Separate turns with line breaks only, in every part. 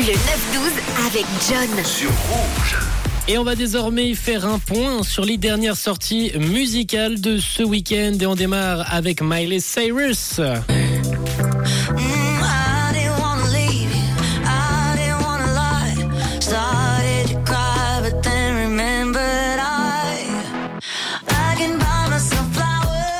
Le 9-12 avec John.
Sur Rouge.
Et on va désormais faire un point sur les dernières sorties musicales de ce week-end. Et on démarre avec Miley Cyrus.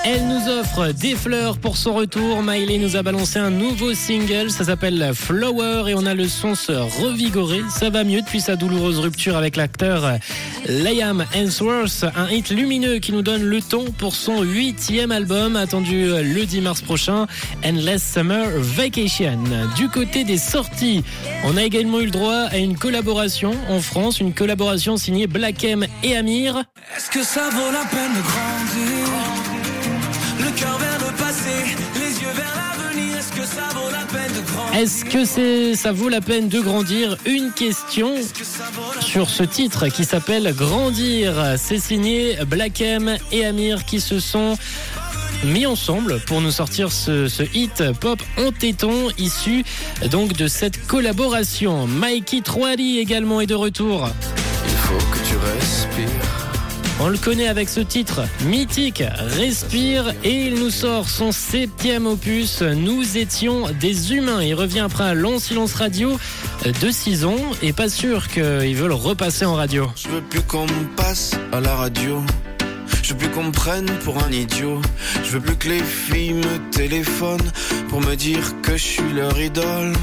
Elle nous offre des fleurs pour son retour. Miley nous a balancé un nouveau single, ça s'appelle Flower et on a le son se revigorer. Ça va mieux depuis sa douloureuse rupture avec l'acteur Liam Hemsworth, un hit lumineux qui nous donne le ton pour son huitième album attendu le 10 mars prochain, Endless Summer Vacation. Du côté des sorties, on a également eu le droit à une collaboration en France, une collaboration signée Black M et Amir.
Est-ce que ça vaut la peine de grandir? Est-ce que ça vaut la peine de grandir
Une question sur ce titre qui s'appelle Grandir. C'est signé Black M et Amir qui se sont mis ensemble pour nous sortir ce, hit pop en téton issu donc de cette collaboration. Mikey 3D également est de retour.
Il faut que tu respires.
On le connaît avec ce titre mythique, Respire, et il nous sort son septième opus, Nous étions des humains. Il revient après un long silence radio de 6 ans, et pas sûr qu'ils veulent repasser en radio.
Je veux plus qu'on me passe à la radio. Je veux plus qu'on me prenne pour un idiot. Je veux plus que les filles me téléphonent pour me dire que je suis leur idole.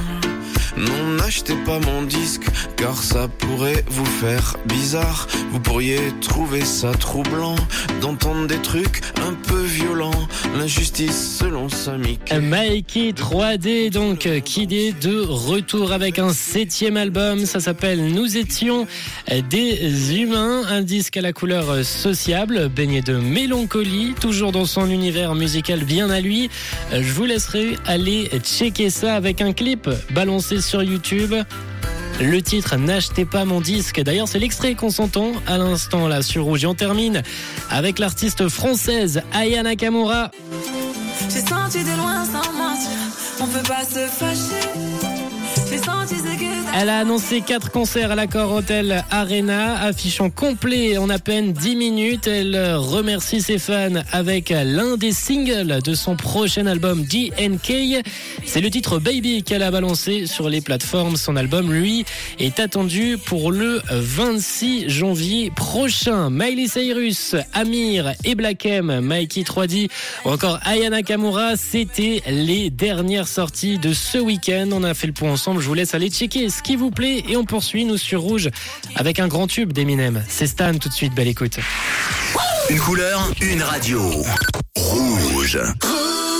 Non, n'achetez pas mon disque, car ça pourrait vous faire bizarre. Vous pourriez trouver ça troublant d'entendre des trucs un peu violents. L'injustice selon Samick.
Mikey 3D donc qui est de retour avec un septième album. Ça s'appelle Nous étions des humains, un disque à la couleur sociable, baigné de mélancolie, toujours dans son univers musical bien à lui. Je vous laisserai aller checker ça avec un clip balancé sur YouTube. Le titre N'achetez pas mon disque. D'ailleurs, c'est l'extrait qu'on s'entend à l'instant là sur Rouge. Et on termine avec l'artiste française Aya Nakamura.
J'ai senti de loin sans mentir, on peut pas se fâcher.
Elle a annoncé quatre concerts à l'accord Hotel Arena, affichant complet en à peine 10 minutes. Elle remercie ses fans avec l'un des singles de son prochain album DNK. C'est le titre Baby qu'elle a balancé sur les plateformes. Son album, lui, est attendu pour le 26 janvier prochain. Miley Cyrus, Amir et Black M, Mikey 3D ou encore Ayana Kamura, c'était les dernières sorties de ce week-end. On a fait le point ensemble. Je vous laisse aller checker vous plaît et on poursuit nous sur Rouge avec un grand tube d'Eminem. C'est Stan tout de suite. Belle écoute.
Une couleur, une radio.
Rouge.